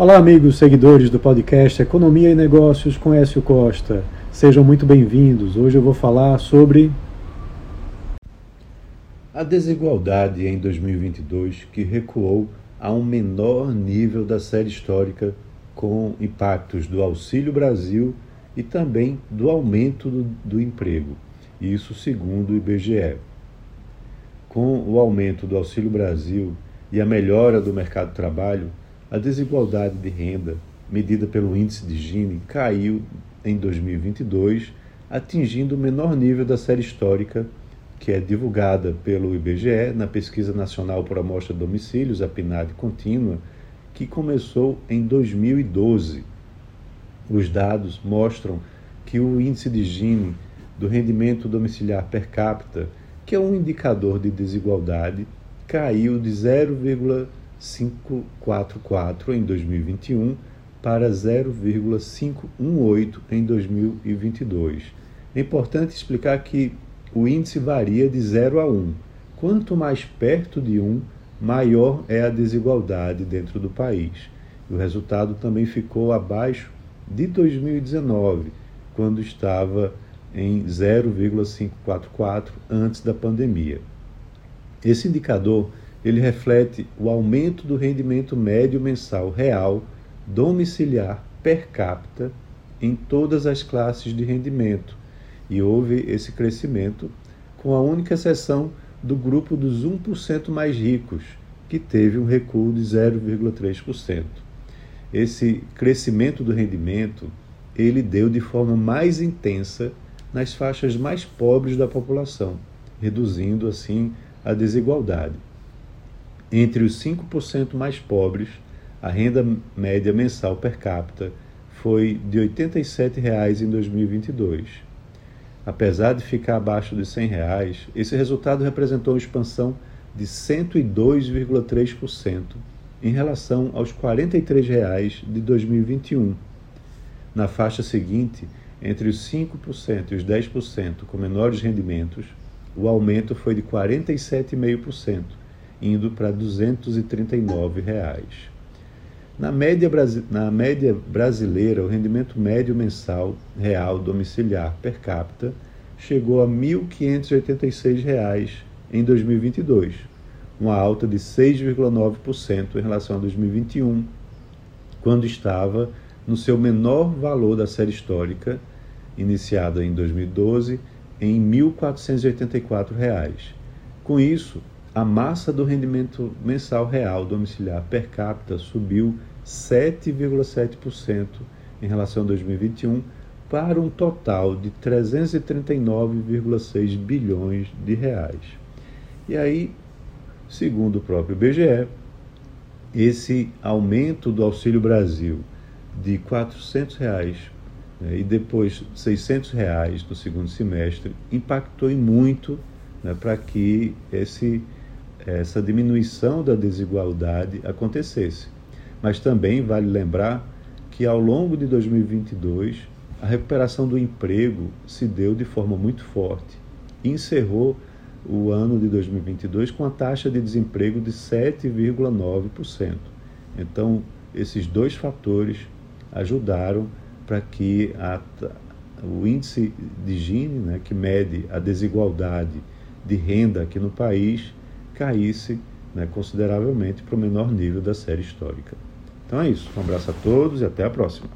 Olá, amigos seguidores do podcast Economia e Negócios com Écio Costa. Sejam muito bem-vindos. Hoje eu vou falar sobre a desigualdade em 2022 que recuou a um menor nível da série histórica com impactos do Auxílio Brasil e também do aumento do, do emprego. Isso segundo o IBGE. Com o aumento do Auxílio Brasil e a melhora do mercado de trabalho, a desigualdade de renda, medida pelo índice de Gini, caiu em 2022, atingindo o menor nível da série histórica, que é divulgada pelo IBGE na Pesquisa Nacional por Amostra de Domicílios, a PNAD contínua, que começou em 2012. Os dados mostram que o índice de Gini do rendimento domiciliar per capita, que é um indicador de desigualdade, caiu de 0,5 544 em 2021 para 0,518 em 2022. É importante explicar que o índice varia de 0 a 1. Quanto mais perto de 1, maior é a desigualdade dentro do país. O resultado também ficou abaixo de 2019, quando estava em 0,544 antes da pandemia. Esse indicador ele reflete o aumento do rendimento médio mensal real domiciliar per capita em todas as classes de rendimento. E houve esse crescimento, com a única exceção do grupo dos 1% mais ricos, que teve um recuo de 0,3%. Esse crescimento do rendimento, ele deu de forma mais intensa nas faixas mais pobres da população, reduzindo assim a desigualdade. Entre os 5% mais pobres, a renda média mensal per capita foi de R$ 87,00 em 2022. Apesar de ficar abaixo de 100 reais, esse resultado representou uma expansão de 102,3% em relação aos R$ 43,00 de 2021. Na faixa seguinte, entre os 5% e os 10% com menores rendimentos, o aumento foi de 47,5%, indo para 239 reais. Na média, na média brasileira, o rendimento médio mensal real domiciliar per capita chegou a R$ 1.586 em 2022, uma alta de 6,9% em relação a 2021, quando estava no seu menor valor da série histórica, iniciada em 2012, em R$ 1.484. Com isso, a massa do rendimento mensal real domiciliar per capita subiu 7,7% em relação a 2021 para um total de 339,6 bilhões de reais. E aí, segundo o próprio IBGE, esse aumento do Auxílio Brasil de 400 reais, né, e depois 600 reais no segundo semestre impactou em muito né, para que esse essa diminuição da desigualdade acontecesse. Mas também vale lembrar que ao longo de 2022 a recuperação do emprego se deu de forma muito forte e encerrou o ano de 2022 com a taxa de desemprego de 7,9%. Então, esses dois fatores ajudaram para que a, o índice de Gini, né, que mede a desigualdade de renda aqui no país, caísse né, consideravelmente para o menor nível da série histórica. Então é isso. Um abraço a todos e até a próxima.